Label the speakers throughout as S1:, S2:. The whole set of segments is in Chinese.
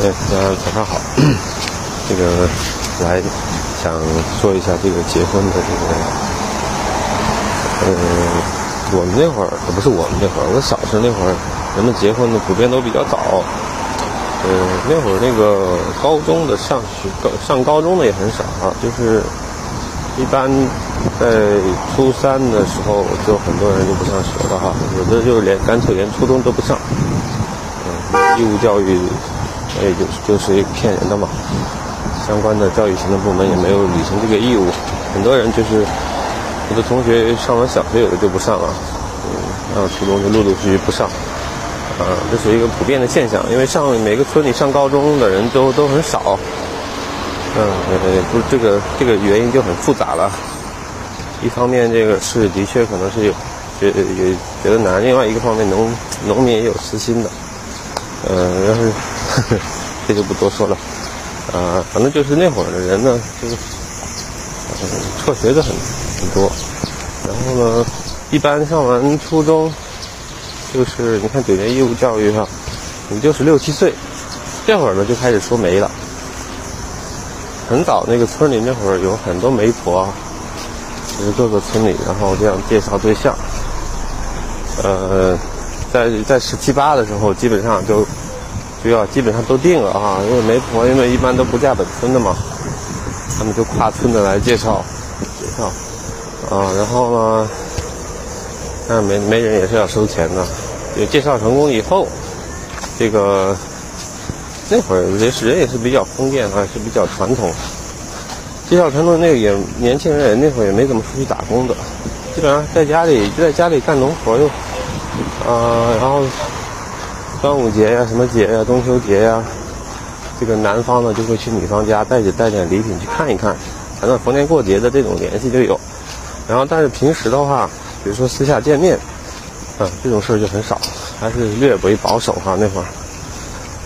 S1: 哎，大家早上好。这个来想说一下这个结婚的这个，呃，我们那会儿不是我们那会儿，我小时候那会儿，人们结婚的普遍都比较早。呃，那会儿那个高中的上学高上高中的也很少啊，就是一般在初三的时候，就很多人就不上学了哈，有的就连干脆连初中都不上。嗯，义务教育。也就就是一骗人的嘛，相关的教育行政部门也没有履行这个义务，很多人就是我的同学上完小学有的就不上了，嗯，然后初中就陆陆续续不上，啊，这是一个普遍的现象，因为上每个村里上高中的人都都很少，嗯，不这个这个原因就很复杂了，一方面这个是的确可能是有觉也觉得难，另外一个方面农农民也有私心的，呃，要是呵呵。这就不多说了，啊，反正就是那会儿的人呢，就是嗯，辍学的很很多，然后呢，一般上完初中，就是你看九年义务教育哈，你就是六七岁，这会儿呢就开始说媒了，很早那个村里那会儿有很多媒婆，就是各个村里，然后这样介绍对象，呃，在在十七八的时候，基本上就。就要基本上都定了啊，因为媒婆因为一般都不嫁本村的嘛，他们就跨村的来介绍，介绍，啊，然后呢，那媒媒人也是要收钱的，就介绍成功以后，这个那会儿人人也是比较封建啊，是比较传统，介绍成功那个也年轻人那会儿也没怎么出去打工的，基本上在家里就在家里干农活又，呃，然后。端午节呀，什么节呀，中秋节呀，这个男方呢就会去女方家带着带点礼品去看一看，反正逢年过节的这种联系就有。然后，但是平时的话，比如说私下见面，啊，这种事儿就很少，还是略为保守哈那会儿。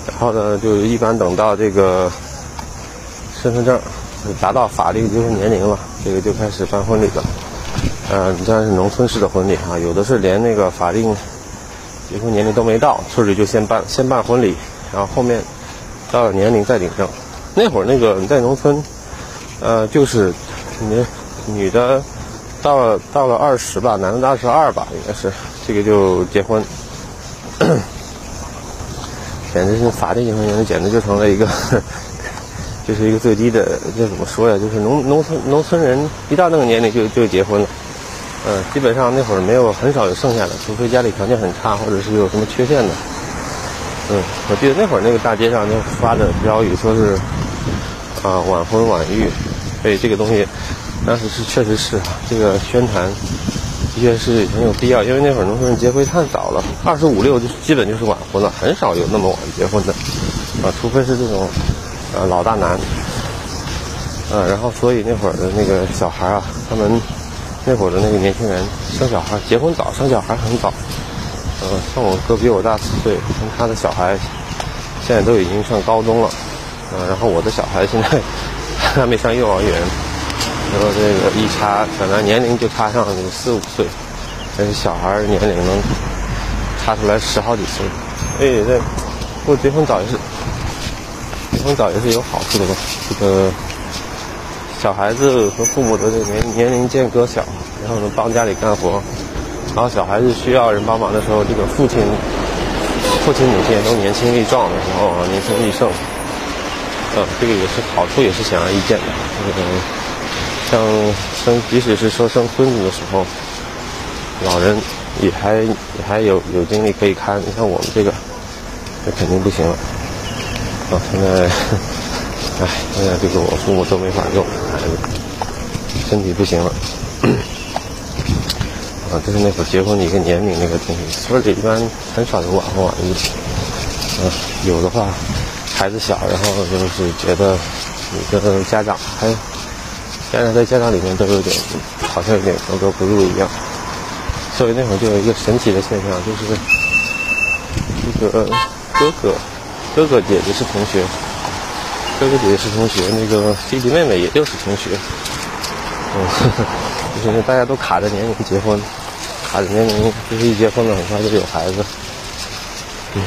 S1: 然后呢，就一般等到这个身份证达到法定结婚年龄了，这个就开始办婚礼了。呃，你像是农村式的婚礼哈，有的是连那个法定。结婚年龄都没到，村里就先办先办婚礼，然后后面到了年龄再领证。那会儿那个在农村，呃，就是女女的到了到了二十吧，男的二十二吧，应该是这个就结婚，简直是法定结婚年龄简直就成了一个，就是一个最低的，这怎么说呀？就是农农村农村人一到那个年龄就就结婚了。嗯，基本上那会儿没有很少有剩下的，除非家里条件很差，或者是有什么缺陷的。嗯，我记得那会儿那个大街上就发着标语，说是啊晚婚晚育，所以这个东西当时是确实是这个宣传的确是很有必要，因为那会儿农村人结婚太早了，二十五六就基本就是晚婚了，很少有那么晚结婚的啊，除非是这种啊老大难。啊，然后所以那会儿的那个小孩啊，他们。那会儿的那个年轻人生小孩结婚早，生小孩很早。呃，像我哥比我大四岁，他的小孩现在都已经上高中了。呃，然后我的小孩现在还没上幼儿园。然后这个一差，本来年龄就差上四五岁，但是小孩年龄能差出来十好几岁。哎，这不过结婚早也是结婚早也是有好处的吧？这个。小孩子和父母的这个年年龄间隔小，然后能帮家里干活，然后小孩子需要人帮忙的时候，这个父亲、父亲母亲也都年轻力壮的时候，年轻力盛，呃，这个也是好处，也是显而易见的。嗯，像生，即使是说生孙子的时候，老人也还也还有有精力可以看。你像我们这个，这肯定不行了。啊，现在。哎，现在这个我父母都没法用，孩子身体不行了。啊，就是那会儿结婚的一个年龄那个东西，村里一般很少有晚婚晚育。啊，有的话，孩子小，然后就是觉得你跟家长还家长在家长里面都有点好像有点格格不入一样。所以那会儿就有一个神奇的现象，就是那个哥哥哥哥姐姐是同学。哥哥姐姐是同学，那个弟弟妹妹也就是同学，嗯，呵 呵就是大家都卡着年龄结婚，卡着年龄，就是一结婚了很快就有孩子，嗯。